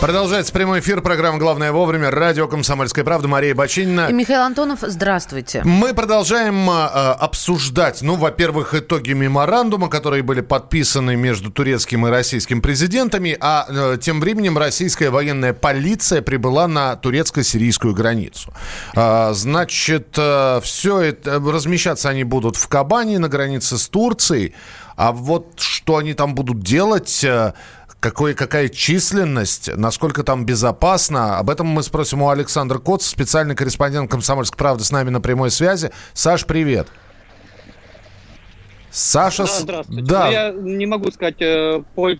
Продолжается прямой эфир программы «Главное вовремя». Радио «Комсомольская правда». Мария Бочинина. И Михаил Антонов, здравствуйте. Мы продолжаем э, обсуждать, ну, во-первых, итоги меморандума, которые были подписаны между турецким и российским президентами, а э, тем временем российская военная полиция прибыла на турецко-сирийскую границу. Э, значит, э, все это, размещаться они будут в Кабане на границе с Турцией, а вот что они там будут делать... Э, какой, какая численность, насколько там безопасно. Об этом мы спросим у Александра Коц, специальный корреспондент «Комсомольской правды» с нами на прямой связи. Саш, привет. Саша... Да, здравствуйте. Да. Ну, я не могу сказать э, по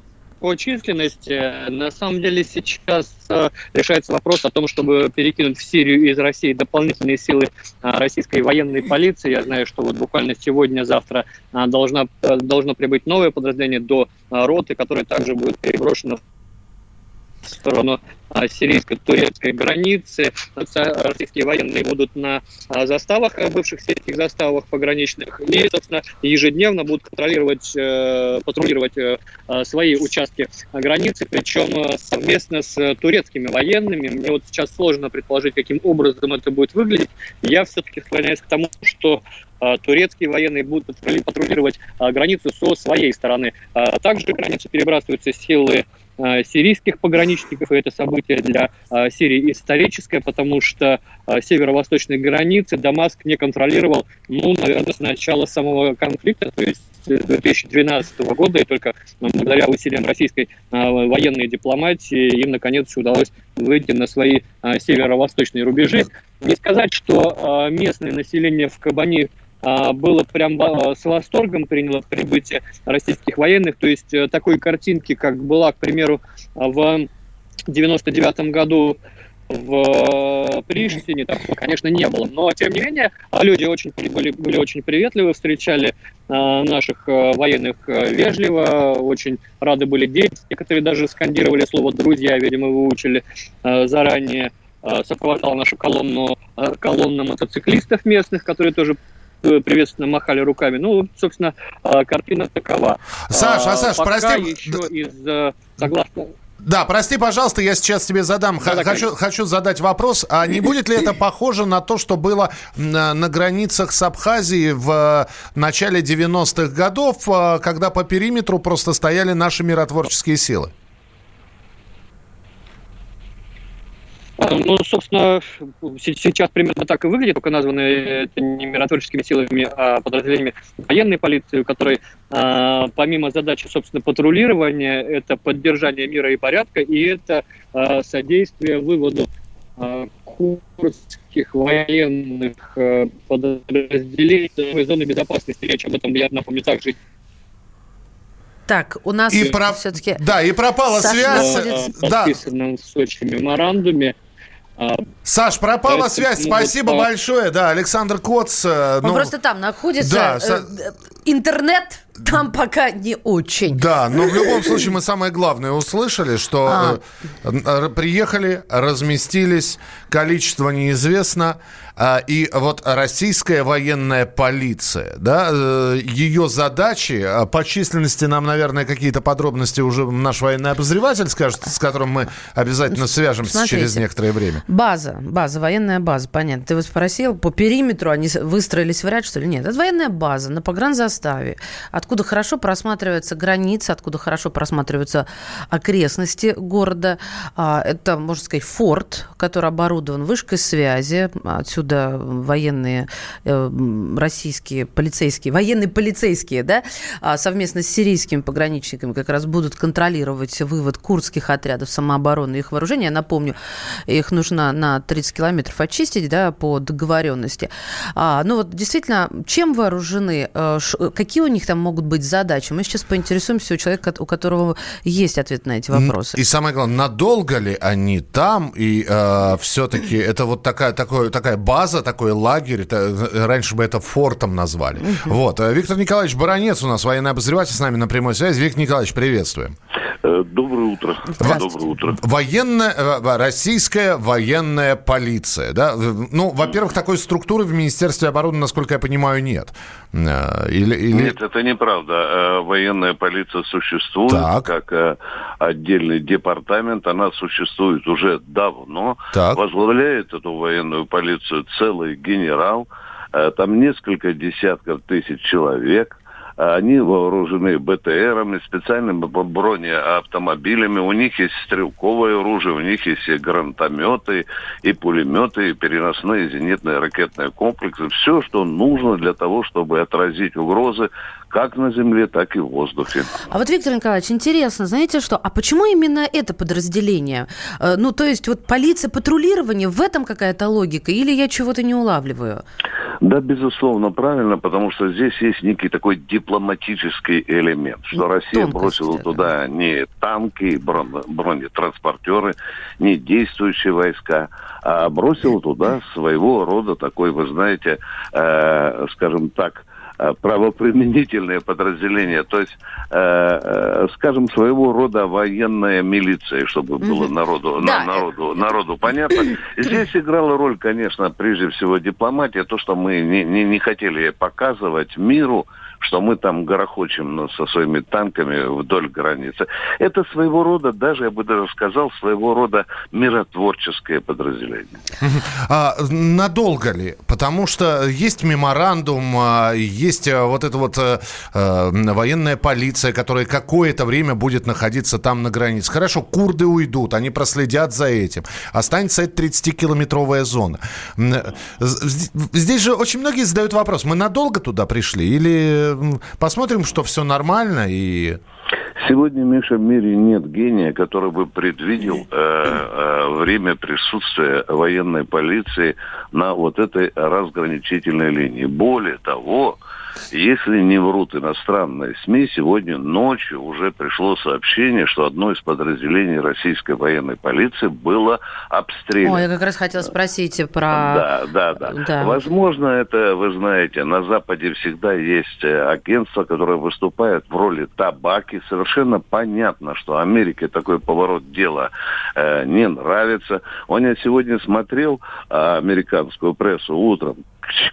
по численности. На самом деле сейчас э, решается вопрос о том, чтобы перекинуть в Сирию из России дополнительные силы э, российской военной полиции. Я знаю, что вот буквально сегодня-завтра э, должна, должно прибыть новое подразделение до роты, которое также будет переброшено сторону а, сирийско-турецкой границы. Российские военные будут на а, заставах, э, бывших сельских заставах пограничных, и, собственно, ежедневно будут контролировать, э, патрулировать э, свои участки границы, причем совместно с турецкими военными. Мне вот сейчас сложно предположить, каким образом это будет выглядеть. Я все-таки склоняюсь к тому, что турецкие военные будут патрулировать границу со своей стороны. Также границу перебрасываются силы сирийских пограничников, и это событие для э, Сирии историческое, потому что э, северо-восточной границы Дамаск не контролировал, ну, наверное, с начала самого конфликта, то есть 2012 года, и только благодаря усилиям российской военной дипломатии им, наконец, удалось выйти на свои северо-восточные рубежи. Не сказать, что местное население в Кабани было прям а, с восторгом приняло прибытие российских военных. То есть э, такой картинки, как была, к примеру, в 99 году в Приштине, там, конечно, не было. Но, тем не менее, люди очень, были, были очень приветливы, встречали э, наших э, военных э, вежливо, очень рады были дети. Некоторые даже скандировали слово «друзья», видимо, выучили э, заранее. Э, сопровождал нашу колонну, э, колонну мотоциклистов местных, которые тоже Э, приветственно махали руками. Ну, собственно, э, картина такова. Саша, а, Саш, Пока прости. еще из, э, согласно да, прости, пожалуйста, я сейчас тебе задам. Да, хочу, хочу задать вопрос. А не будет ли это похоже на то, что было на, на границах с Абхазией в начале 90-х годов, когда по периметру просто стояли наши миротворческие силы? Ну, собственно, сейчас примерно так и выглядит, только названы не миротворческими силами, а подразделениями военной полиции, у которой а, помимо задачи, собственно, патрулирования, это поддержание мира и порядка, и это а, содействие выводу а, курдских военных подразделений из зоны безопасности. Речь об этом, я напомню, также так, у нас и про... все-таки... Да, и пропала Саша связь. Находится... Да. в Сочи меморандуме а, Саш, пропала связь. Спасибо вот, большое. Да, Александр Коц. Э, Он ну, просто там находится. Да, э, интернет там пока не очень. Да, но в любом случае мы самое главное услышали, что а. Э, приехали, разместились, количество неизвестно. А, и вот российская военная полиция, да, э, ее задачи, а, по численности нам, наверное, какие-то подробности уже наш военный обозреватель скажет, с которым мы обязательно свяжемся Смотрите, через некоторое время. База, база, военная база, понятно. Ты вот спросил, по периметру они выстроились в ряд, что ли? Нет, это военная база на погранзаставе, откуда хорошо просматривается граница, откуда хорошо просматриваются окрестности города. А, это, можно сказать, форт, который оборудован вышкой связи, отсюда военные э, российские полицейские, военные полицейские, да, а совместно с сирийскими пограничниками как раз будут контролировать вывод курдских отрядов самообороны и их вооружения. Я напомню, их нужно на 30 километров очистить, да, по договоренности. А, ну вот действительно, чем вооружены, э, какие у них там могут могут быть задачи? Мы сейчас поинтересуемся у человека, у которого есть ответ на эти вопросы. И самое главное, надолго ли они там? И э, все-таки это вот такая, такой, такая база, такой лагерь. Это, раньше бы это фортом назвали. Вот. Виктор Николаевич Баранец у нас, военный обозреватель, с нами на прямой связи. Виктор Николаевич, приветствуем. Э, доброе утро. Доброе утро. Военная, э, российская военная полиция, да? Ну, во-первых, такой структуры в Министерстве обороны, насколько я понимаю, нет. Э, или, или... Нет, это неправда. Военная полиция существует так. как отдельный департамент. Она существует уже давно. Так. Возглавляет эту военную полицию целый генерал. Там несколько десятков тысяч человек – они вооружены БТРами, специальными бронеавтомобилями. У них есть стрелковое оружие, у них есть и гранатометы, и пулеметы, и переносные зенитные ракетные комплексы. Все, что нужно для того, чтобы отразить угрозы как на земле, так и в воздухе. А вот, Виктор Николаевич, интересно, знаете что, а почему именно это подразделение? Э, ну, то есть вот полиция патрулирования, в этом какая-то логика, или я чего-то не улавливаю? Да, безусловно, правильно, потому что здесь есть некий такой дипломатический элемент, что Россия Тонкость бросила это. туда не танки, бронетранспортеры, не действующие войска, а бросила туда своего рода такой, вы знаете, э, скажем так, правоприменительные подразделения, то есть, э, э, скажем, своего рода военная милиция, чтобы было народу, да. на, народу, народу понятно. Здесь играла роль, конечно, прежде всего дипломатия, то, что мы не, не, не хотели показывать миру, что мы там горохочем ну, со своими танками вдоль границы. Это своего рода, даже я бы даже сказал, своего рода миротворческое подразделение. А, надолго ли? Потому что есть меморандум, а, есть а, вот эта вот а, военная полиция, которая какое-то время будет находиться там на границе. Хорошо, курды уйдут, они проследят за этим. Останется эта 30-километровая зона. Здесь же очень многие задают вопрос, мы надолго туда пришли или посмотрим, что все нормально и... Сегодня, Миша, в мире нет гения, который бы предвидел э, э, время присутствия военной полиции на вот этой разграничительной линии. Более того, если не врут иностранные СМИ, сегодня ночью уже пришло сообщение, что одно из подразделений российской военной полиции было обстреляно. Ой, я как раз хотела спросить про... Да, да, да. да. Возможно, это, вы знаете, на Западе всегда есть э, агентство, которое выступает в роли табаки. Совершенно понятно, что Америке такой поворот дела э, не нравится. Он я сегодня смотрел э, американскую прессу утром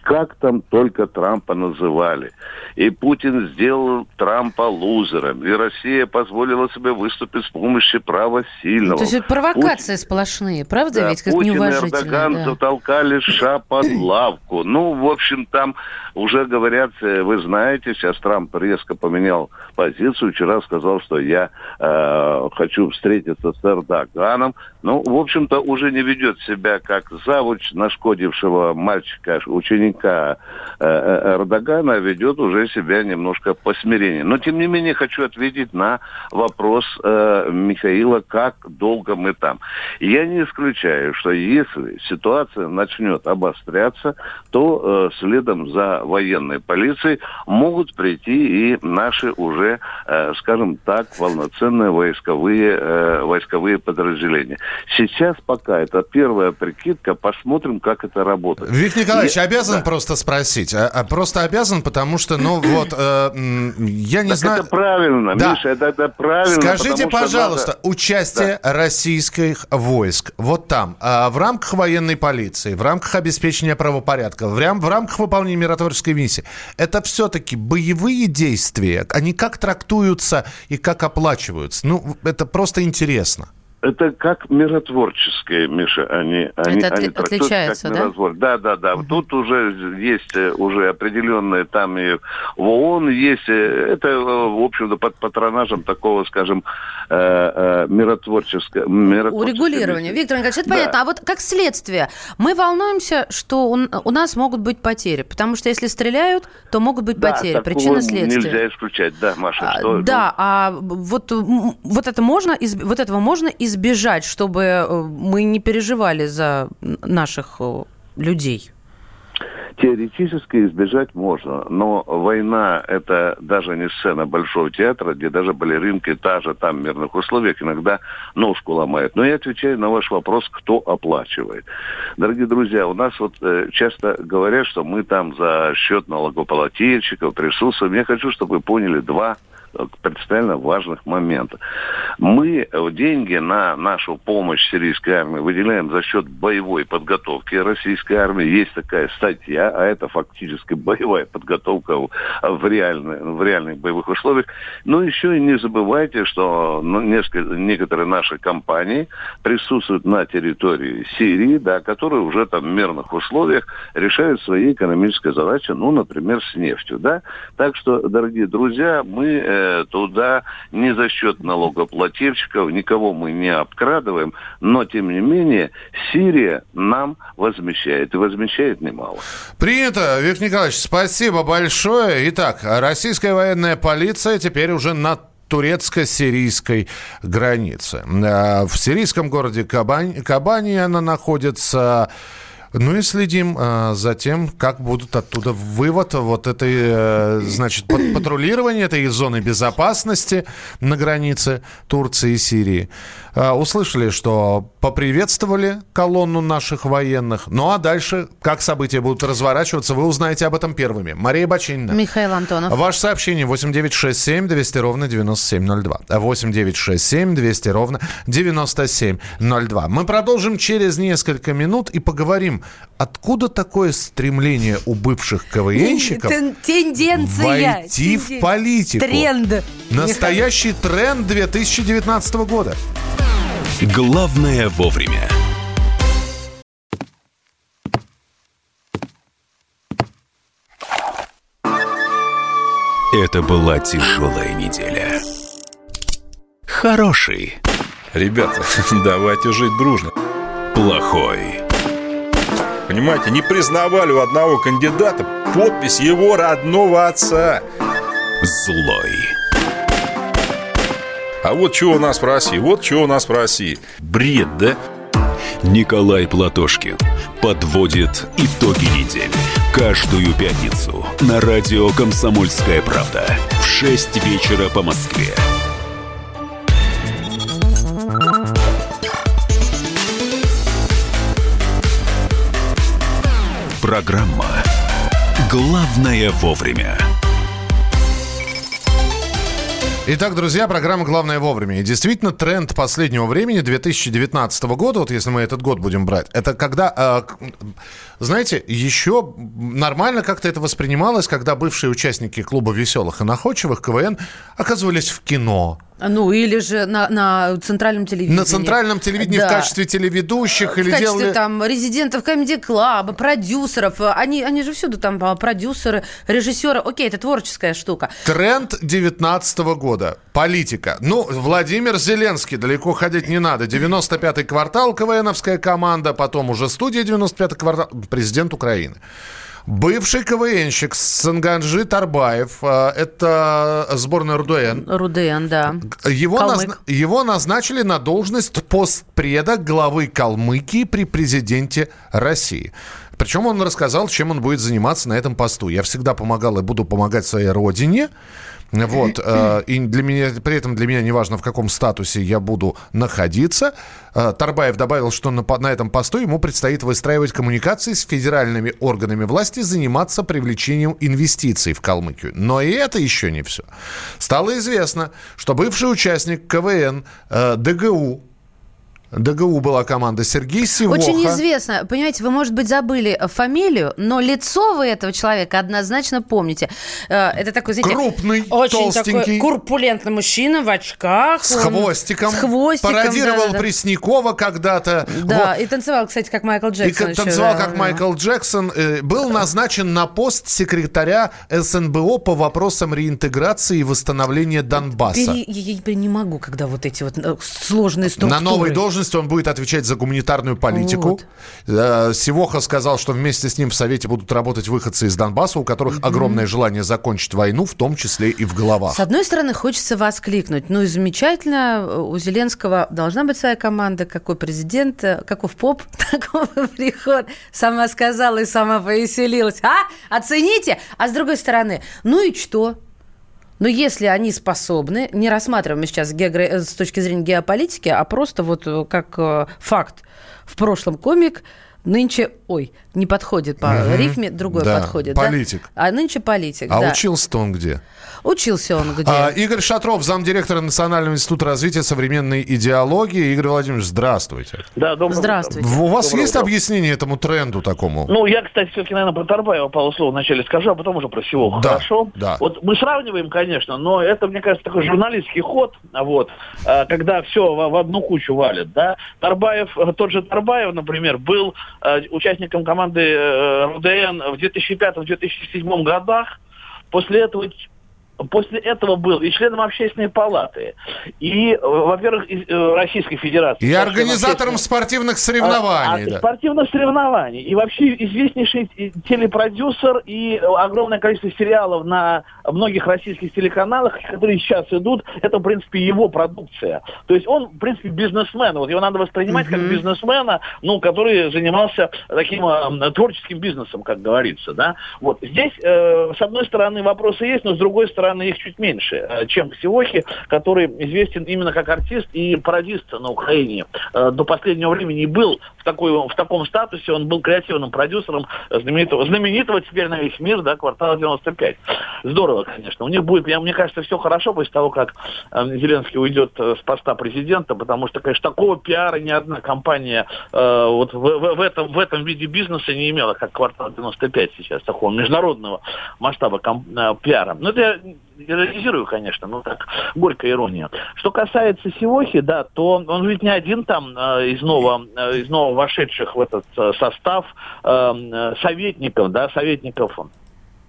как там только Трампа называли. И Путин сделал Трампа лузером. И Россия позволила себе выступить с помощью права сильного. То есть провокации Путин... сплошные, правда да, ведь? Как Путин и Эрдоган да. затолкали ша под лавку. Ну, в общем, там уже говорят, э, вы знаете, сейчас Трамп резко поменял позицию. Вчера сказал, что я э, хочу встретиться с Эрдоганом. Ну, в общем-то, уже не ведет себя как завуч нашкодившего мальчика, ученика э, э, Эрдогана, ведет уже себя немножко по смирению. Но, тем не менее, хочу ответить на вопрос э, Михаила, как долго мы там. Я не исключаю, что если ситуация начнет обостряться, то э, следом за военной полицией могут прийти и наши уже, э, скажем так, полноценные войсковые, э, войсковые подразделения. Сейчас пока это первая прикидка, посмотрим, как это работает. Виктор Николаевич, я обязан да. просто спросить. А, а, просто обязан, потому что, ну вот, э, я не так знаю... это правильно, да. Миша, это, это правильно. Скажите, пожалуйста, надо... участие да. российских войск вот там, э, в рамках военной полиции, в рамках обеспечения правопорядка, в, рам в рамках выполнения миротворческой миссии, это все-таки боевые действия? Они как трактуются и как оплачиваются? Ну, это просто интересно это как миротворческое, Миша, они, они, это они отличается, как миротвор. Да, да, да. Угу. Тут уже есть э, уже определенные там и в ООН есть, э, это, э, в общем-то, под патронажем такого, скажем, миротворческого... Урегулирования. Виктор Николаевич, это да. понятно. А вот как следствие, мы волнуемся, что у, у нас могут быть потери, потому что если стреляют, то могут быть да, потери. Причина следствия. нельзя исключать, да, Маша. А, что, да, ну... а вот, вот, это можно, вот этого можно избежать избежать, чтобы э, мы не переживали за наших э, людей? Теоретически избежать можно, но война – это даже не сцена Большого театра, где даже балеринки та же там в мирных условиях иногда ножку ломают. Но я отвечаю на ваш вопрос, кто оплачивает. Дорогие друзья, у нас вот э, часто говорят, что мы там за счет налогоплательщиков присутствуем. Я хочу, чтобы вы поняли два принципиально важных моментов. Мы деньги на нашу помощь сирийской армии выделяем за счет боевой подготовки российской армии. Есть такая статья, а это фактически боевая подготовка в, реальной, в реальных боевых условиях. Но еще и не забывайте, что ну, несколько, некоторые наши компании присутствуют на территории Сирии, да, которые уже там в мирных условиях решают свои экономические задачи, ну, например, с нефтью. Да? Так что, дорогие друзья, мы туда не за счет налогоплательщиков, никого мы не обкрадываем, но, тем не менее, Сирия нам возмещает, и возмещает немало. Принято, Виктор Николаевич, спасибо большое. Итак, российская военная полиция теперь уже на турецко-сирийской границе. Э, в сирийском городе Кабани, Кабани она находится ну и следим э, за тем, как будут оттуда вывод вот этой, э, значит, патрулирования этой зоны безопасности на границе Турции и Сирии. Э, услышали, что поприветствовали колонну наших военных. Ну а дальше, как события будут разворачиваться, вы узнаете об этом первыми. Мария Бачинина. Михаил Антонов. Ваше сообщение 8967 200 ровно 9702. 8967 200 ровно 9702. Мы продолжим через несколько минут и поговорим откуда такое стремление у бывших КВНщиков Тенденция. войти в политику? Тренд. Настоящий тренд 2019 года. Главное вовремя. Это была тяжелая неделя. Хороший. Ребята, давайте жить дружно. Плохой. Понимаете, не признавали у одного кандидата подпись его родного отца. Злой. А вот что у нас в России, вот что у нас в России. Бред, да? Николай Платошкин подводит итоги недели. Каждую пятницу на радио «Комсомольская правда» в 6 вечера по Москве. Программа «Главное вовремя». Итак, друзья, программа «Главное вовремя». И действительно, тренд последнего времени, 2019 года, вот если мы этот год будем брать, это когда, э, знаете, еще нормально как-то это воспринималось, когда бывшие участники клуба веселых и находчивых КВН оказывались в кино, ну, или же на, на центральном телевидении. На центральном телевидении да. в качестве телеведущих в или качестве делали... там резидентов комедий клаба, продюсеров. Они, они же всюду там а, продюсеры, режиссеры. Окей, это творческая штука. Тренд 19 года. Политика. Ну, Владимир Зеленский, далеко ходить не надо. 95-й квартал, КВНовская команда, потом уже студия 95-й квартал, президент Украины. Бывший КВНщик Санганджи Тарбаев, э, это сборная РУДН. РУДН, да. Его, назна- его назначили на должность постпреда главы Калмыкии при президенте России. Причем он рассказал, чем он будет заниматься на этом посту. Я всегда помогал и буду помогать своей родине. Вот. Э, и для меня, при этом для меня не важно, в каком статусе я буду находиться. Э, Тарбаев добавил, что на, на этом посту ему предстоит выстраивать коммуникации с федеральными органами власти, заниматься привлечением инвестиций в Калмыкию. Но и это еще не все. Стало известно, что бывший участник КВН э, ДГУ ДГУ была команда Сергей Сивоха. Очень известно. Понимаете, вы, может быть, забыли фамилию, но лицо вы этого человека однозначно помните. Э, это такой, знаете... Крупный, очень толстенький. такой курпулентный мужчина в очках. С хвостиком. С хвостиком, Пародировал да, да, Преснякова когда-то. Да, вот. и танцевал, кстати, как Майкл Джексон. И танцевал, еще, как да. Майкл Джексон. Э, был назначен на пост секретаря СНБО по вопросам реинтеграции и восстановления Донбасса. Пере... Я не могу, когда вот эти вот э, сложные структуры. На новой должности должности он будет отвечать за гуманитарную политику. Вот. Э, Сивоха сказал, что вместе с ним в Совете будут работать выходцы из Донбасса, у которых mm-hmm. огромное желание закончить войну, в том числе и в головах. С одной стороны, хочется воскликнуть. Ну и замечательно, у Зеленского должна быть своя команда, какой президент, э, каков поп, такой приход. Сама сказала и сама повеселилась. А? Оцените? А с другой стороны, ну и что? Но если они способны, не рассматриваем сейчас геогра... Э, с точки зрения геополитики, а просто вот э, как э, факт. В прошлом комик нынче, ой, не подходит по угу. рифме, другой да, подходит. Политик. Да? А нынче политик. А да. учился-то он где? Учился он где? А, Игорь Шатров, замдиректора Национального института развития современной идеологии. Игорь Владимирович, здравствуйте. Да, доброе Здравствуйте. утро. У вас доброе есть утро. объяснение этому тренду такому? Ну, я, кстати, все-таки, наверное, про Тарбаева пару слов вначале скажу, а потом уже про всего. Да, Хорошо? Да. Вот мы сравниваем, конечно, но это, мне кажется, такой журналистский ход, вот, а, когда все в одну кучу валит, да. Тарбаев, тот же Тарбаев, например, был а, участником команды э, РУДН в 2005-2007 годах. После этого после этого был и членом общественной палаты, и, во-первых, э, Российской Федерации. И организатором спортивных соревнований. А, а, да. Спортивных соревнований. И вообще известнейший телепродюсер и огромное количество сериалов на многих российских телеканалах, которые сейчас идут, это, в принципе, его продукция. То есть он, в принципе, бизнесмен. Вот его надо воспринимать mm-hmm. как бизнесмена, ну, который занимался таким э, творческим бизнесом, как говорится, да. Вот здесь, э, с одной стороны, вопросы есть, но с другой стороны, стороны, их чуть меньше, э, чем Сиохи, который известен именно как артист и пародист на Украине. Э, до последнего времени был в, такой, в таком статусе, он был креативным продюсером знаменитого, знаменитого теперь на весь мир, да, квартала 95. Здорово, конечно. У них будет, мне кажется, все хорошо после того, как э, Зеленский уйдет с поста президента, потому что, конечно, такого пиара ни одна компания э, вот в, в, в, этом, в этом виде бизнеса не имела, как квартал 95 сейчас, такого международного масштаба ком, э, пиара. Но это иронизирую, конечно, но так горькая ирония. Что касается Сивохи, да, то он, ведь не один там э, из нового, э, из нового вошедших в этот э, состав э, советников, да, советников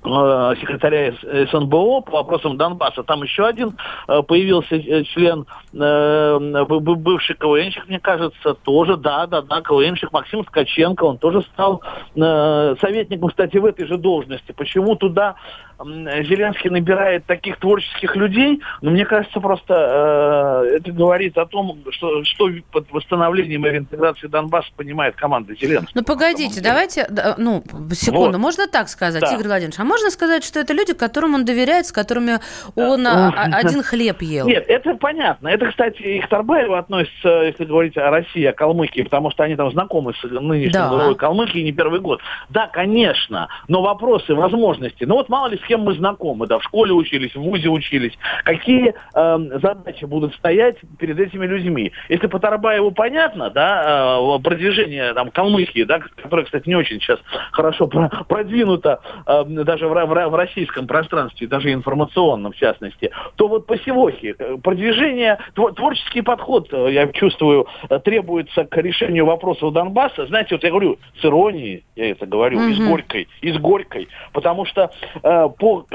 Э, секретаря СНБО по вопросам Донбасса. Там еще один э, появился член бывший КВНщик, мне кажется, тоже, да, да, да, КВНщик Максим Ткаченко, он тоже стал советником, кстати, в этой же должности. Почему туда Зеленский набирает таких творческих людей? Ну, мне кажется, просто это говорит о том, что, что под восстановлением и реинтеграцией Донбасса понимает команда Зеленского. Ну, погодите, давайте, ну, секунду, вот. можно так сказать, да. Игорь Владимирович, а можно сказать, что это люди, которым он доверяет, с которыми он а, а, один хлеб ел? Нет, это понятно. Это, кстати, и к Тарбаеву относится, если говорить о России, о Калмыкии, потому что они там знакомы с нынешней да. главой Калмыкии не первый год. Да, конечно, но вопросы, возможности. Ну вот мало ли с кем мы знакомы, да, в школе учились, в ВУЗе учились. Какие э, задачи будут стоять перед этими людьми? Если по Тарбаеву понятно, да, э, продвижение там Калмыкии, да, которое, кстати, не очень сейчас хорошо продвинуто э, даже в, в, в российском пространстве, даже информационном в частности, то вот по Севохе э, продвижение, творческий подход, э, я чувствую, э, требуется к решению вопросов Донбасса. Знаете, вот я говорю с иронией, я это говорю, mm-hmm. и с горькой, и с горькой, потому что э, по,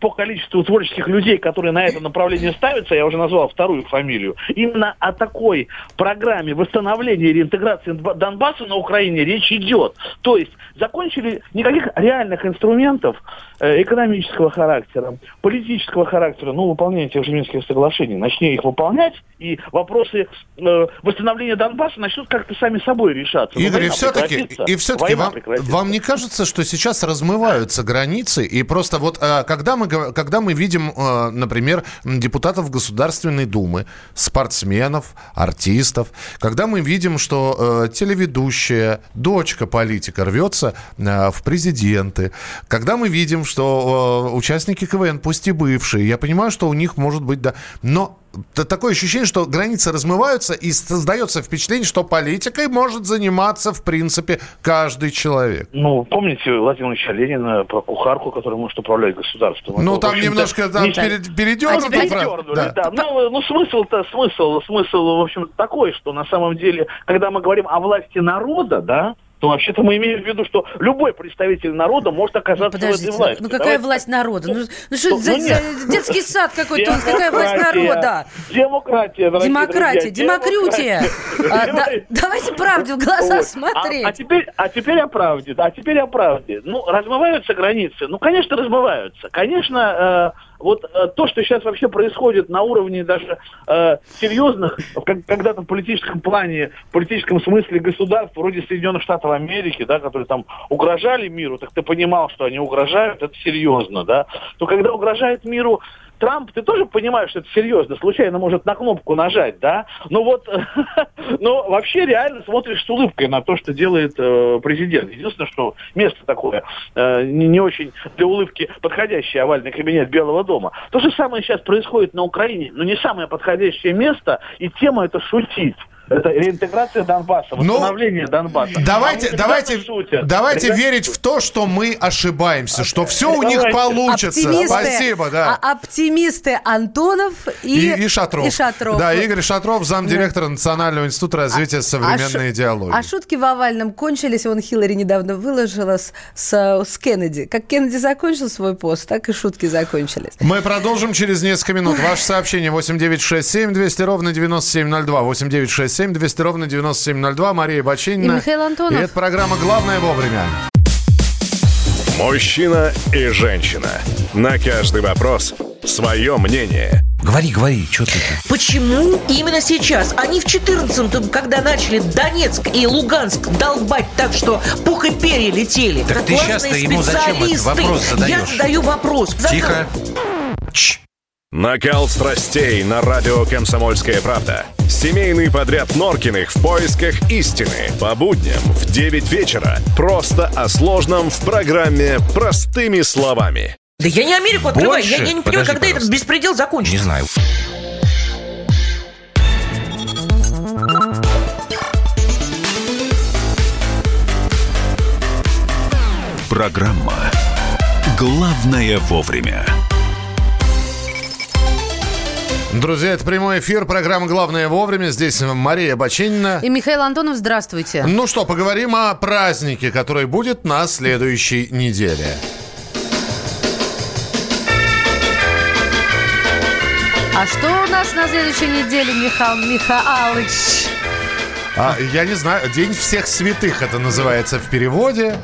по количеству творческих людей, которые на это направление ставятся, я уже назвал вторую фамилию, именно о такой программе восстановления и реинтеграции Донбасса на Украине речь идет. То есть закончили никаких реальных инструментов Э, экономического характера, политического характера, ну, выполнение тех же Минских соглашений. Начни их выполнять, и вопросы э, восстановления Донбасса начнут как-то сами собой решаться. Ну, Игорь, и все-таки, и все-таки вам, вам не кажется, что сейчас размываются границы, и просто вот э, когда мы, когда мы видим, э, например, депутатов Государственной Думы, спортсменов, артистов, когда мы видим, что телеведущая, дочка политика рвется в президенты, когда мы видим, что э, участники КВН, пусть и бывшие, я понимаю, что у них может быть, да, но такое ощущение, что границы размываются, и создается впечатление, что политикой может заниматься, в принципе, каждый человек. Ну, помните Владимира Ильича Ленина про кухарку, которая может управлять государством? Ну, Это, там немножко там, не... перед, передернули. А передернули, да. да. Ну, ну смысл-то, смысл, смысл, в общем, такой, что на самом деле, когда мы говорим о власти народа, да, то вообще-то мы имеем в виду, что любой представитель народа может оказаться ну, в этой власти. Ну какая Давайте власть народа? Ну, ну что ну, за, ну, за детский сад какой-то? Какая власть народа? Демократия, Демократия, демокрютия. А, давайте правде в глаза вот. смотреть. А, а, теперь, а теперь о правде. А теперь о правде. Ну, размываются границы? Ну, конечно, размываются. Конечно, э, вот э, то, что сейчас вообще происходит на уровне даже э, серьезных, когда-то в политическом плане, в политическом смысле государств, вроде Соединенных Штатов Америки, да, которые там угрожали миру, так ты понимал, что они угрожают, это серьезно, да, то когда угрожает миру Трамп, ты тоже понимаешь, что это серьезно, случайно может на кнопку нажать, да? Ну вот, но вообще реально смотришь с улыбкой на то, что делает э, президент. Единственное, что место такое э, не, не очень для улыбки подходящее овальный кабинет Белого дома. То же самое сейчас происходит на Украине, но не самое подходящее место, и тема это шутить. Это реинтеграция Донбасса, ну, восстановление ну, Донбасса. Давайте, а давайте, давайте Ребят... верить в то, что мы ошибаемся, что все у них получится. Оптимисты, Спасибо, да. А, оптимисты Антонов и, и, и, Шатров. и Шатров. Да, Игорь Шатров, замдиректора да. Национального института развития а, современной а, идеологии. А шутки в овальном кончились. Вон Хиллари недавно выложила с, с, с Кеннеди. Как Кеннеди закончил свой пост, так и шутки закончились. Мы продолжим через несколько минут. Ваше сообщение 8967 200 ровно 9702. 8967 7 200 ровно 9702. Мария Бачинина. И Михаил Антонов. И это программа «Главное вовремя». Мужчина и женщина. На каждый вопрос свое мнение. Говори, говори, что ты? Почему именно сейчас? Они в 14-м, когда начали Донецк и Луганск долбать так, что пух и перья летели. Так ты сейчас-то ему зачем этот вопрос задаешь? Я задаю вопрос. Тихо. Чш. Накал страстей на радио «Комсомольская правда». Семейный подряд Норкиных в поисках истины. По будням в 9 вечера. Просто о сложном в программе «Простыми словами». Да я не Америку открываю. Я, я не понимаю, когда пожалуйста. этот беспредел закончится. Не знаю. Программа «Главное вовремя». Друзья, это прямой эфир, программа «Главное вовремя». Здесь Мария Баченина. И Михаил Антонов, здравствуйте. Ну что, поговорим о празднике, который будет на следующей неделе. А что у нас на следующей неделе, Михаил Михайлович? А, я не знаю, День всех святых это называется в переводе.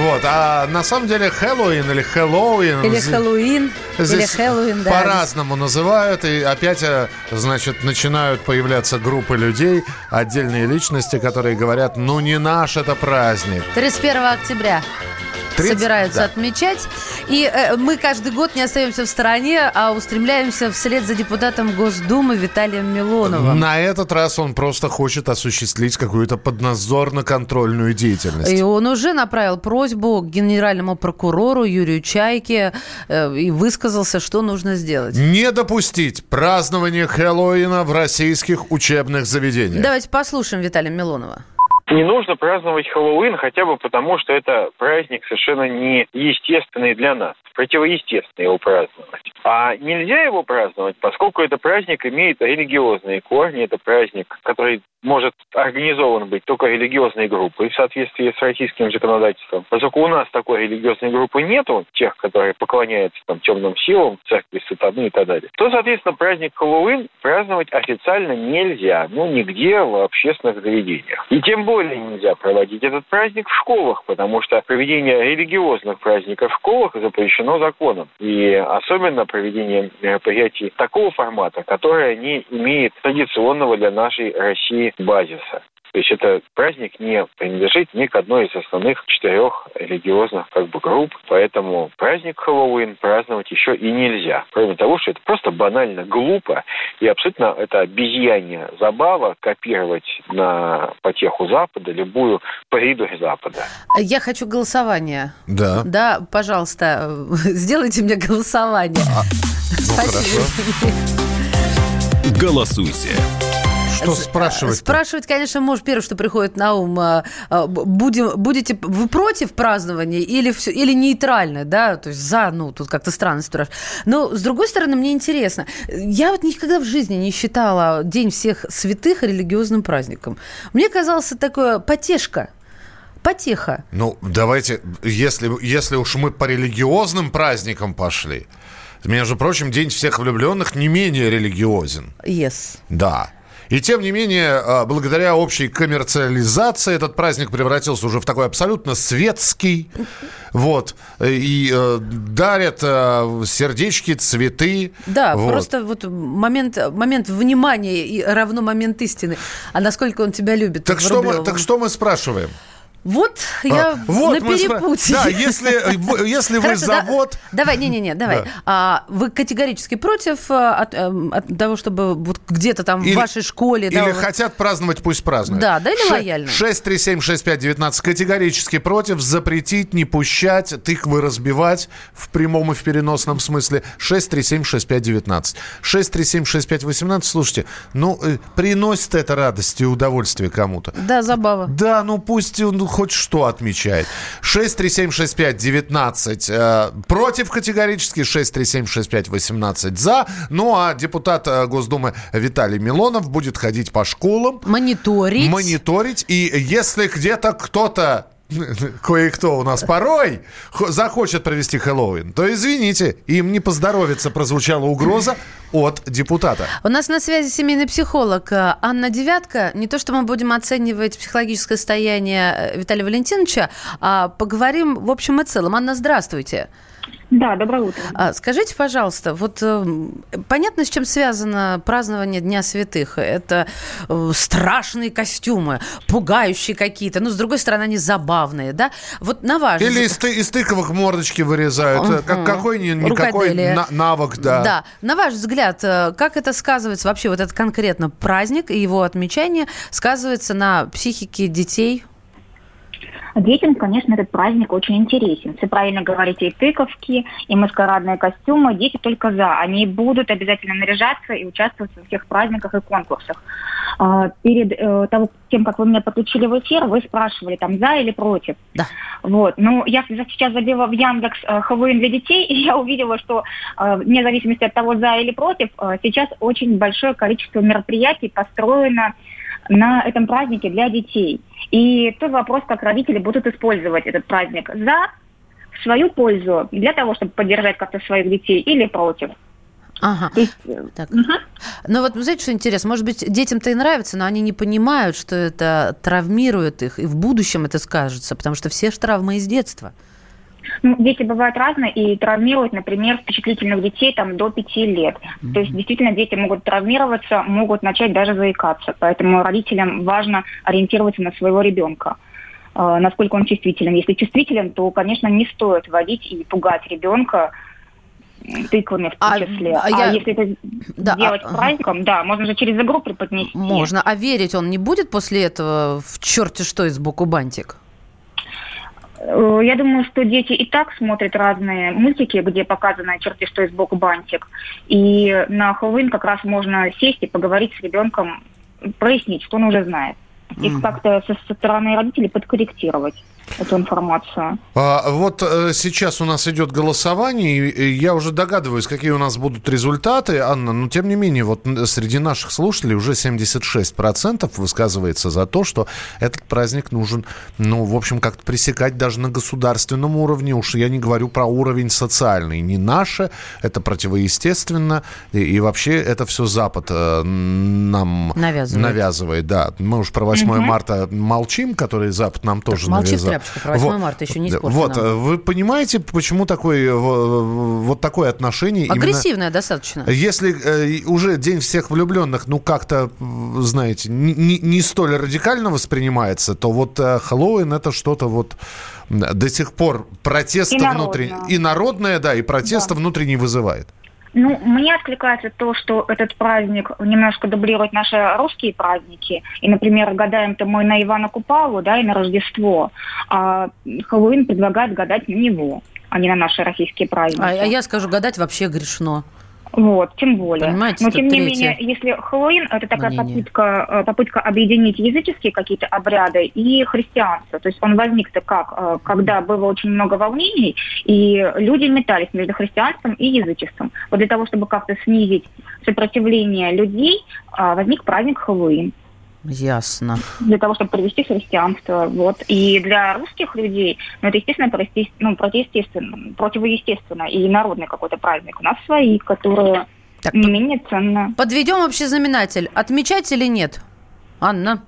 Вот, а на самом деле Хэллоуин или Хэллоуин... Или Хэллоуин, или Хэллоуин, да. По-разному называют, и опять, э, значит, начинают появляться группы людей, отдельные личности, которые говорят, ну не наш это праздник. 31 октября. 30? собираются да. отмечать. И э, мы каждый год не остаемся в стороне, а устремляемся вслед за депутатом Госдумы Виталием Милоновым. На этот раз он просто хочет осуществить какую-то подназорно-контрольную деятельность. И он уже направил просьбу к генеральному прокурору Юрию Чайке э, и высказался, что нужно сделать. Не допустить празднование Хэллоуина в российских учебных заведениях. Давайте послушаем Виталия Милонова. Не нужно праздновать Хэллоуин хотя бы потому, что это праздник совершенно неестественный для нас. Противоестественно его праздновать. А нельзя его праздновать, поскольку это праздник имеет религиозные корни. Это праздник, который может организован быть только религиозной группой в соответствии с российским законодательством. Поскольку у нас такой религиозной группы нету, тех, которые поклоняются там темным силам, церкви сатаны и так далее, то, соответственно, праздник Хэллоуин праздновать официально нельзя, ну, нигде в общественных заведениях. И тем более нельзя проводить этот праздник в школах, потому что проведение религиозных праздников в школах запрещено законом. И особенно проведение мероприятий такого формата, которое не имеет традиционного для нашей России базиса. То есть это праздник не принадлежит ни к одной из основных четырех религиозных как бы групп, поэтому праздник Хэллоуин праздновать еще и нельзя. Кроме того, что это просто банально глупо и абсолютно это обезьянья забава копировать на потеху Запада любую придурь Запада. Я хочу голосование. Да. Да, пожалуйста, сделайте мне голосование. А, ну, Спасибо. Голосуйте Что спрашивать? Спрашивать, конечно, может первое, что приходит на ум. А, а, будем, будете вы против празднования или все, или нейтрально, да? То есть за, ну тут как-то странно спрашивать. Но с другой стороны, мне интересно. Я вот никогда в жизни не считала День всех святых религиозным праздником. Мне казалось, такое потешка потеха. Ну, давайте, если, если уж мы по религиозным праздникам пошли, между прочим, День всех влюбленных не менее религиозен. Yes. Да. И тем не менее, а, благодаря общей коммерциализации этот праздник превратился уже в такой абсолютно светский. Вот. И э, дарят э, сердечки, цветы. Да, вот. просто вот момент, момент внимания и равно момент истины. А насколько он тебя любит? Так, что мы, так что мы спрашиваем? Вот я а, вот на перепутье. Да, если, если вы Хорошо, завод... Да, давай, не-не-не, давай. Да. А, вы категорически против а, от, эм, от того, чтобы вот где-то там или, в вашей школе... Или да, хотят праздновать, пусть празднуют. Да, да, или Ш- лояльно. 6376519 категорически против, запретить, не пущать, тыквы разбивать в прямом и в переносном смысле. 6376519. 6376518, слушайте, ну, э, приносит это радость и удовольствие кому-то. Да, забава. Да, ну пусть он хоть что отмечает. 6376519 э, против категорически, 6376518 за. Ну а депутат э, Госдумы Виталий Милонов будет ходить по школам. Мониторить. Мониторить. И если где-то кто-то кое-кто у нас порой захочет провести Хэллоуин, то извините, им не поздоровится, прозвучала угроза от депутата. У нас на связи семейный психолог э, Анна Девятка. Не то, что мы будем оценивать психологическое состояние э, Виталия Валентиновича, а поговорим в общем и целом. Анна, здравствуйте. Да, доброе утро. А, скажите, пожалуйста, вот э, понятно, с чем связано празднование Дня Святых? Это страшные костюмы, пугающие какие-то, но с другой стороны они забавные, да? Вот на ваш Или из, из тыковых мордочки вырезают, как, какой-никакой на, навык, да. Да, на ваш взгляд, э, как это сказывается вообще, вот этот конкретно праздник и его отмечание сказывается на психике детей, Детям, конечно, этот праздник очень интересен. Все правильно говорите, и тыковки, и маскарадные костюмы. Дети только за. Они будут обязательно наряжаться и участвовать во всех праздниках и конкурсах. А, перед э, того, тем, как вы меня подключили в эфир, вы спрашивали, там, за или против. Да. Вот. Ну, я сейчас забила в Яндекс э, ХВН для детей, и я увидела, что э, вне зависимости от того, за или против, сейчас очень большое количество мероприятий построено на этом празднике для детей. И тут вопрос, как родители будут использовать этот праздник за в свою пользу, для того, чтобы поддержать как-то своих детей или против. Ага. Есть, так. Угу. Ну вот, знаете, что интересно? Может быть, детям-то и нравится, но они не понимают, что это травмирует их, и в будущем это скажется, потому что все же травмы из детства. Ну, дети бывают разные и травмируют, например, впечатлительных детей там до пяти лет. Mm-hmm. То есть действительно дети могут травмироваться, могут начать даже заикаться. Поэтому родителям важно ориентироваться на своего ребенка э, насколько он чувствителен. Если чувствителен, то, конечно, не стоит водить и пугать ребенка тыквами в том а, числе. А, а я... если это да, делать а... праздником, да, можно же через игру преподнести. Можно. А верить он не будет после этого в черте что из боку бантик? Э, я думаю, что дети и так смотрят разные мультики, где показаны черти, что есть сбоку бантик. И на Хэллоуин как раз можно сесть и поговорить с ребенком, прояснить, что он уже знает. И mm. как-то со стороны родителей подкорректировать эту информацию. А, вот э, сейчас у нас идет голосование, и я уже догадываюсь, какие у нас будут результаты, Анна, но тем не менее, вот среди наших слушателей уже 76% высказывается за то, что этот праздник нужен, ну, в общем, как-то пресекать даже на государственном уровне, уж я не говорю про уровень социальный, не наше, это противоестественно, и, и вообще это все Запад э, нам навязывает. навязывает, да. Мы уж про 8 угу. марта молчим, который Запад нам тоже так, навязал тряпочка. Про 8 вот, марта еще не испорчено. Вот, вы понимаете, почему такое, вот такое отношение? Агрессивное именно, достаточно. Если э, уже День всех влюбленных, ну, как-то, знаете, не, не столь радикально воспринимается, то вот э, Хэллоуин это что-то вот до сих пор протеста внутренний, и народное, да, и протеста да. внутренний вызывает. Ну, мне откликается то, что этот праздник немножко дублирует наши русские праздники. И, например, гадаем-то мы на Ивана Купалу, да, и на Рождество. А Хэллоуин предлагает гадать на него, а не на наши российские праздники. А, а я скажу, гадать вообще грешно. Вот, тем более. Понимаете, Но тем не менее, если Хэллоуин это такая попытка, э, попытка объединить языческие какие-то обряды и христианство. То есть он возник-то как, э, когда было очень много волнений, и люди метались между христианством и язычеством. Вот для того, чтобы как-то снизить сопротивление людей, э, возник праздник Хэллоуин. Ясно. Для того, чтобы привести христианство. Вот. И для русских людей, ну, это, естественно, прости, ну, противоестественно, противоестественно и народный какой-то праздник. У нас свои, которые так, не менее ценны. Подведем общий знаменатель. Отмечать или нет? Анна?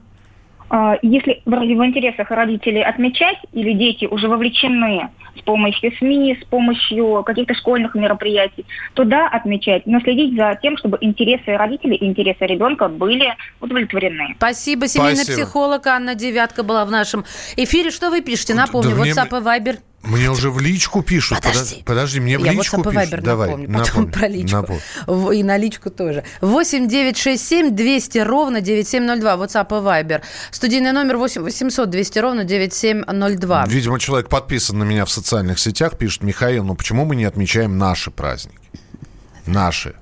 А, если в интересах родителей отмечать или дети уже вовлечены с помощью СМИ, с помощью каких-то школьных мероприятий, то да, отмечать, но следить за тем, чтобы интересы родителей и интересы ребенка были удовлетворены. Спасибо. Семейный Спасибо. психолог Анна Девятка была в нашем эфире. Что вы пишете? Напомню, да WhatsApp и Viber мне уже в личку пишут. Подожди, подожди мне в Я личку WhatsApp пишут. Давай, напомню, потом напомню, про личку. Напомню. И на личку тоже. 8 9 6 7 200 ровно 9702. WhatsApp и Viber. Студийный номер 8 800 200 ровно 9702. Видимо, человек подписан на меня в социальных сетях, пишет, Михаил, ну почему мы не отмечаем наши праздники? Наши.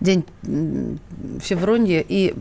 День Февронья и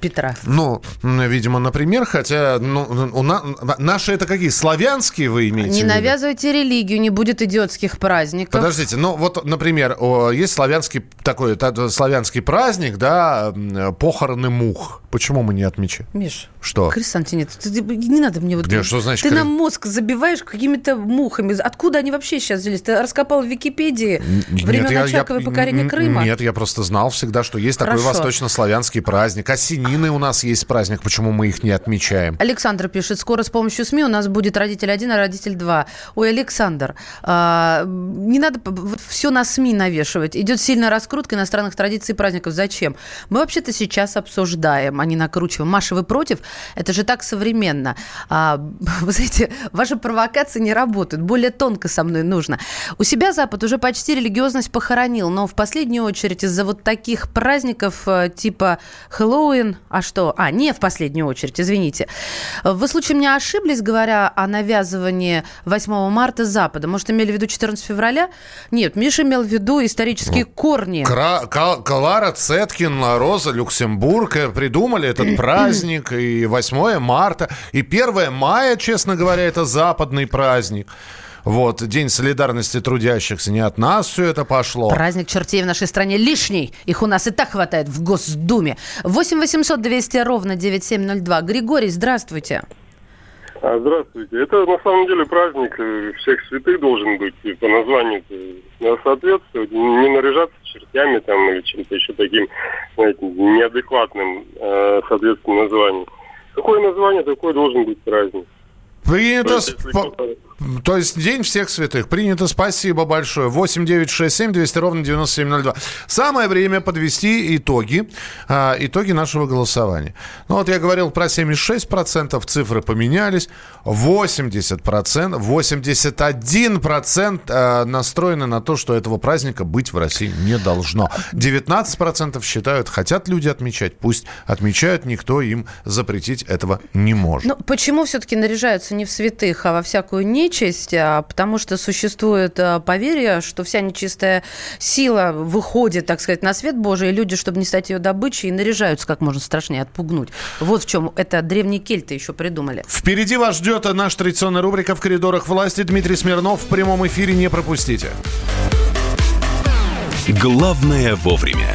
Петра. Ну, видимо, например, хотя ну, у на, наши это какие? Славянские вы имеете? Не навязывайте религию, не будет идиотских праздников. Подождите, ну вот, например, есть славянский такой славянский праздник, да, похороны мух. Почему мы не отмечаем? Миш, что? Хрисанти, нет, ты, не надо мне вот... Нет, что значит? Ты хри... нам мозг забиваешь какими-то мухами. Откуда они вообще сейчас взялись? Ты раскопал в Википедии времен Очакова и покорения Крыма? Нет, я просто знал всегда, что есть Хорошо. такой восточнославянский праздник. Осенины у нас есть праздник, почему мы их не отмечаем? Александр пишет, скоро с помощью СМИ у нас будет родитель один, а родитель два. Ой, Александр, а, не надо все на СМИ навешивать. Идет сильная раскрутка иностранных традиций и праздников. Зачем? Мы вообще-то сейчас обсуждаем не накручиваем. Маша, вы против? Это же так современно. А, вы знаете, ваши провокации не работают. Более тонко со мной нужно. У себя Запад уже почти религиозность похоронил, но в последнюю очередь из-за вот таких праздников э, типа Хэллоуин, а что? А, не в последнюю очередь, извините. Вы случаем не ошиблись, говоря о навязывании 8 марта Запада? Может, имели в виду 14 февраля? Нет, Миша имел в виду исторические ну, корни. Кра- Калара Цеткин, Роза Люксембург э, придумали придумали этот праздник, и 8 марта, и 1 мая, честно говоря, это западный праздник. Вот, День солидарности трудящихся. Не от нас все это пошло. Праздник чертей в нашей стране лишний. Их у нас и так хватает в Госдуме. 8 800 200 ровно 9702. Григорий, здравствуйте. А, здравствуйте. Это на самом деле праздник э, всех святых должен быть по названию соответствовать, не наряжаться чертями там или чем-то еще таким, знаете, неадекватным, э, соответственно, названием. Какое название, такой должен быть праздник. Принято. По... То есть День всех святых. Принято. Спасибо большое. 8 9 6 7 200 ровно 9702. Самое время подвести итоги. Э, итоги нашего голосования. Ну вот я говорил про 76%. Цифры поменялись. 80%. 81% э, настроены на то, что этого праздника быть в России не должно. 19% считают, хотят люди отмечать. Пусть отмечают. Никто им запретить этого не может. Ну, почему все-таки наряжаются не в святых, а во всякую нечисть? А, потому что существует а, поверье, что вся нечистая сила выходит, так сказать, на свет Божий, и люди, чтобы не стать ее добычей, наряжаются как можно страшнее отпугнуть. Вот в чем это древние кельты еще придумали. Впереди вас ждет наша традиционная рубрика «В коридорах власти». Дмитрий Смирнов в прямом эфире. Не пропустите. Главное вовремя.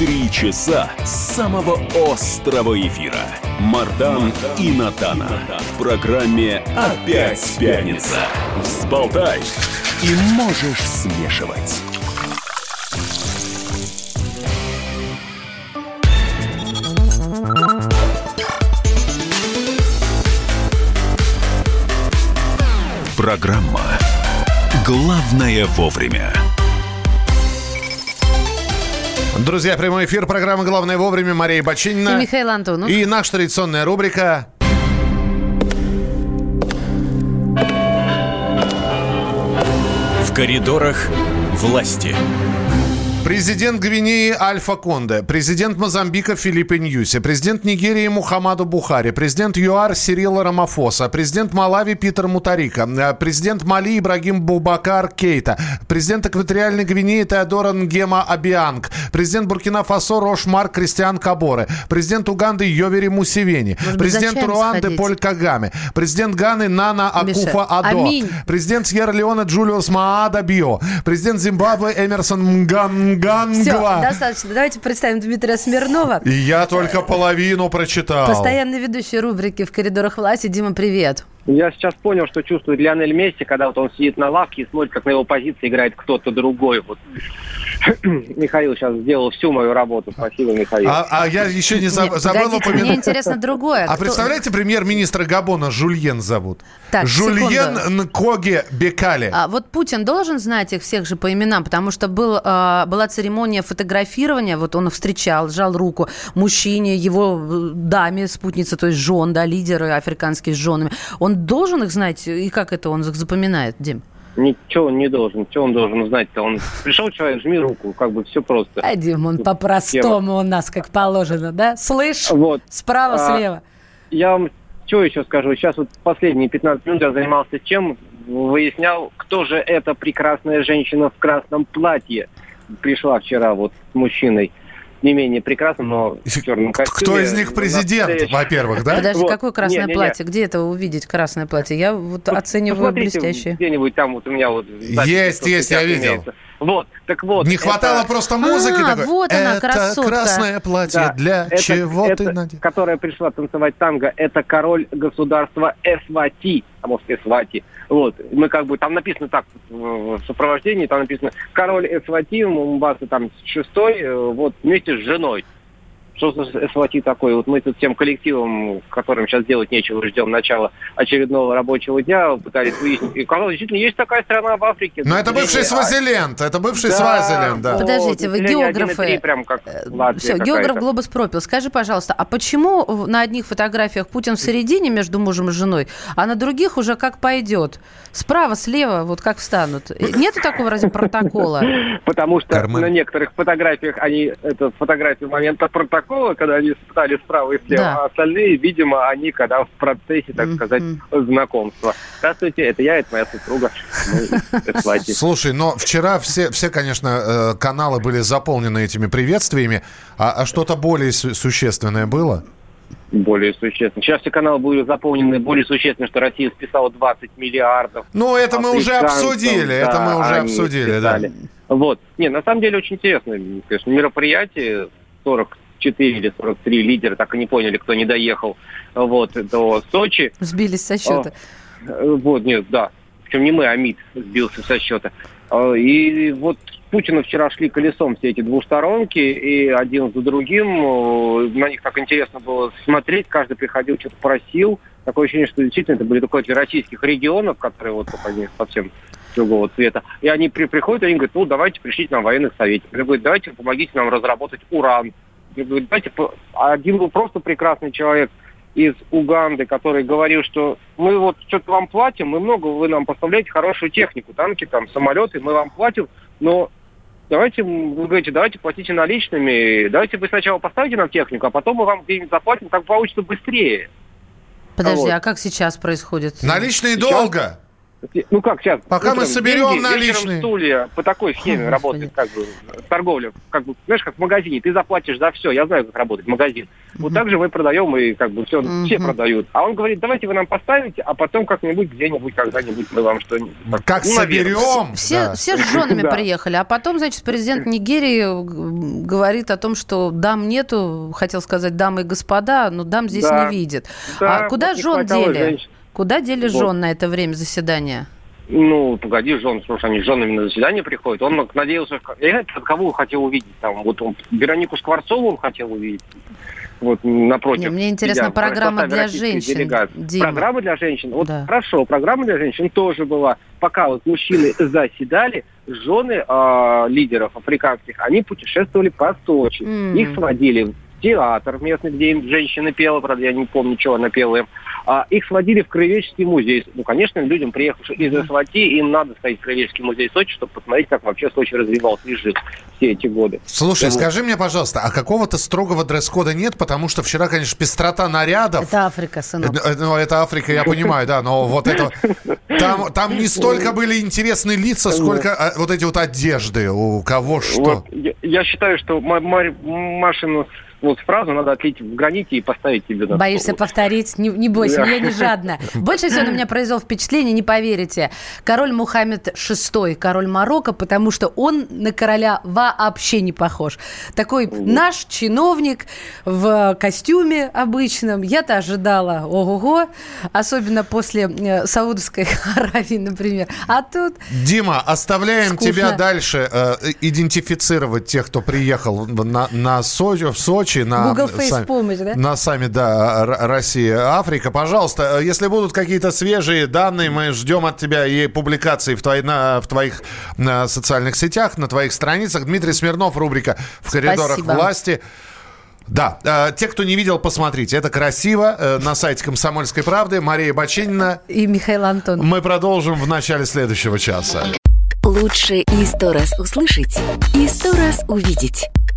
Три часа самого острого эфира. Мардан и Надана. В программе «Опять пятница». Взболтай и можешь смешивать. Программа «Главное вовремя». Друзья, прямой эфир программы «Главное вовремя» Мария Бочинина. И Михаил Антонов. И наша традиционная рубрика В коридорах власти. Президент Гвинеи Альфа Конде, президент Мозамбика Филиппе Ньюси, президент Нигерии Мухаммаду Бухари, президент ЮАР Сирила Рамафоса, президент Малави Питер Мутарика, э, президент Мали Ибрагим Бубакар Кейта, президент Экваториальной Гвинеи Теодора Нгема Абианг, президент Буркина Фасо Рошмар Кристиан Каборе, президент Уганды Йовери Мусевени, президент Руанды сходить. Поль Кагаме, президент Ганы Нана Акуфа Адо, Аминь. президент Сьерра-Леона Джулиус Маада Био, президент Зимбабве Эмерсон Мган Гангва. Все, достаточно. Давайте представим Дмитрия Смирнова. Я только половину прочитал. Постоянный ведущий рубрики «В коридорах власти». Дима, привет. Я сейчас понял, что чувствует Лионель Месси, когда вот он сидит на лавке и смотрит, как на его позиции играет кто-то другой. Вот. Михаил сейчас сделал всю мою работу. Спасибо, Михаил. А, а я еще не заб, Нет, забыл упомянуть. Мне интересно другое. А Кто... представляете, премьер-министра Габона Жульен зовут? Так, Жульен секунду. Нкоге Бекали. А, вот Путин должен знать их всех же по именам, потому что был, а, была церемония фотографирования, вот он встречал, сжал руку мужчине, его э, даме, спутнице, то есть жен, да, лидеры африканские с женами. Он должен их знать, и как это он их запоминает, Дим? Ничего он не должен. Что он должен знать-то? Он пришел человек, жми руку, как бы все просто. А, Дим, он по-простому у нас, как положено, да? Слышь? Вот. Справа, а, слева. Я вам что еще скажу? Сейчас вот последние 15 минут я занимался чем? Выяснял, кто же эта прекрасная женщина в красном платье пришла вчера вот с мужчиной не менее прекрасным, но в черном костюме. Кто из них президент, во-первых, да? Подожди, вот. какое красное не, не, платье? Не. Где это увидеть красное платье? Я вот, вот оцениваю блестящее. где-нибудь там вот у меня вот... Есть, есть, я видел. Имеется. Вот, так вот. Не хватало просто музыки. А, такой. вот она, это красотка. красное платье да, для это, чего это, ты надел? Которая пришла танцевать танго, это король государства Эсвати, а может Эсвати. Вот, мы как бы, там написано так, в сопровождении, там написано король Эсвати, Мумбаса там шестой, э, вот, вместе с женой что за СВАТИ такой? Вот мы тут всем коллективом, которым сейчас делать нечего, ждем начала очередного рабочего дня, пытались выяснить. И оказалось, действительно, есть такая страна в Африке. Но это бывший Свазиленд, это бывший да, Свазиленд, да. Подождите, вы географы. Прям как э, Все, географ Глобус пропил. Скажи, пожалуйста, а почему на одних фотографиях Путин в середине между мужем и женой, а на других уже как пойдет? Справа, слева, вот как встанут? Нету такого разве протокола? Потому что на некоторых фотографиях они, это фотографии момента протокола, такого, когда они стали справа и слева, да. а остальные, видимо, они когда в процессе, так сказать, знакомства. Здравствуйте, это я, это моя супруга. Слушай, но вчера все, все, конечно, э, каналы были заполнены этими приветствиями, а, а что-то более существенное было? более существенно. Сейчас все каналы были заполнены более существенно, что Россия списала 20 миллиардов. Ну, это мы уже обсудили, да, это мы уже обсудили, списали. да. Вот. Не, на самом деле очень интересное, конечно, мероприятие. 40 44 или 43 лидера так и не поняли, кто не доехал вот, до Сочи. Сбились со счета. Э, вот, нет, да. Причем не мы, а МИД сбился со счета. А, и вот Путина вчера шли колесом все эти двусторонки, и один за другим. Э, на них так интересно было смотреть. Каждый приходил, что-то просил. Такое ощущение, что действительно это были только российских регионов, которые вот они совсем другого цвета. И они при, приходят, и они говорят, ну, давайте пришлите нам военных советников. Они говорят, давайте помогите нам разработать уран. Знаете, один был просто прекрасный человек из Уганды, который говорил, что мы вот что-то вам платим, мы много, вы нам поставляете хорошую технику, танки, там, самолеты, мы вам платим, но давайте, вы говорите, давайте платите наличными, давайте вы сначала поставите нам технику, а потом мы вам где-нибудь заплатим, так получится быстрее. Подожди, вот. а как сейчас происходит? Наличные сейчас... долго. Ну как сейчас? Пока мы соберем деньги, наличные. стулья по такой схеме О, работает, как бы торговля, как бы, знаешь, как в магазине, ты заплатишь за все, я знаю, как работает магазин. Угу. Вот так же мы продаем и как бы все, угу. все продают. А он говорит, давайте вы нам поставите, а потом как-нибудь где-нибудь когда-нибудь мы вам что-нибудь. Как ну, соберем? Все, да. все с женами приехали, а потом, значит, президент Нигерии говорит о том, что дам нету, хотел сказать дамы и господа, но дам здесь не видит. а куда жен дели? Женщин. Куда дели вот. жен на это время заседания? Ну, погоди, жен, слушай, они с женами на заседание приходят. Он надеялся, я кого хотел увидеть там, вот он, Веронику Скворцову он хотел увидеть. Вот напротив. Не, мне интересно, сидя, программа для женщин. Программа для женщин. Вот да. хорошо, программа для женщин тоже была. Пока вот мужчины заседали, жены э, лидеров африканских, они путешествовали по Сочи. Mm. Их сводили в театр местный, где им женщина пела, правда, я не помню, что она пела им. А их сводили в Краеведческий музей. Ну, конечно, людям, приехавшим из Асвати, им надо сходить в Краеведческий музей Сочи, чтобы посмотреть, как вообще Сочи развивался и жил все эти годы. Слушай, вот. скажи мне, пожалуйста, а какого-то строгого дресс-кода нет? Потому что вчера, конечно, пестрота нарядов. Это Африка, сынок. Э, ну, это Африка, я понимаю, да, но вот это... Там, там не столько были интересные лица, сколько а, вот эти вот одежды, у кого что. Вот, я, я считаю, что Машину вот фразу надо отлить в граните и поставить тебе на Боишься стол. повторить? Не, не бойся, я не жадна. Больше всего на меня произвел впечатление, не поверите, король Мухаммед VI, король Марокко, потому что он на короля вообще не похож. Такой наш чиновник в костюме обычном. Я-то ожидала, ого-го, особенно после э, Саудовской Аравии, например. А тут... Дима, оставляем скучно. тебя дальше э, идентифицировать тех, кто приехал на, на Сочи, в Сочи Сочи на, сам, помощь, да? на саммит да, Россия, Африка. Пожалуйста, если будут какие-то свежие данные, мы ждем от тебя и публикации в, твои, на, в твоих на социальных сетях, на твоих страницах. Дмитрий Смирнов, рубрика «В коридорах Спасибо. власти». Да, э, те, кто не видел, посмотрите. Это красиво. Э, на сайте «Комсомольской правды» Мария Баченина. И Михаил Антон. Мы продолжим в начале следующего часа. Лучше и сто раз услышать, и сто раз увидеть.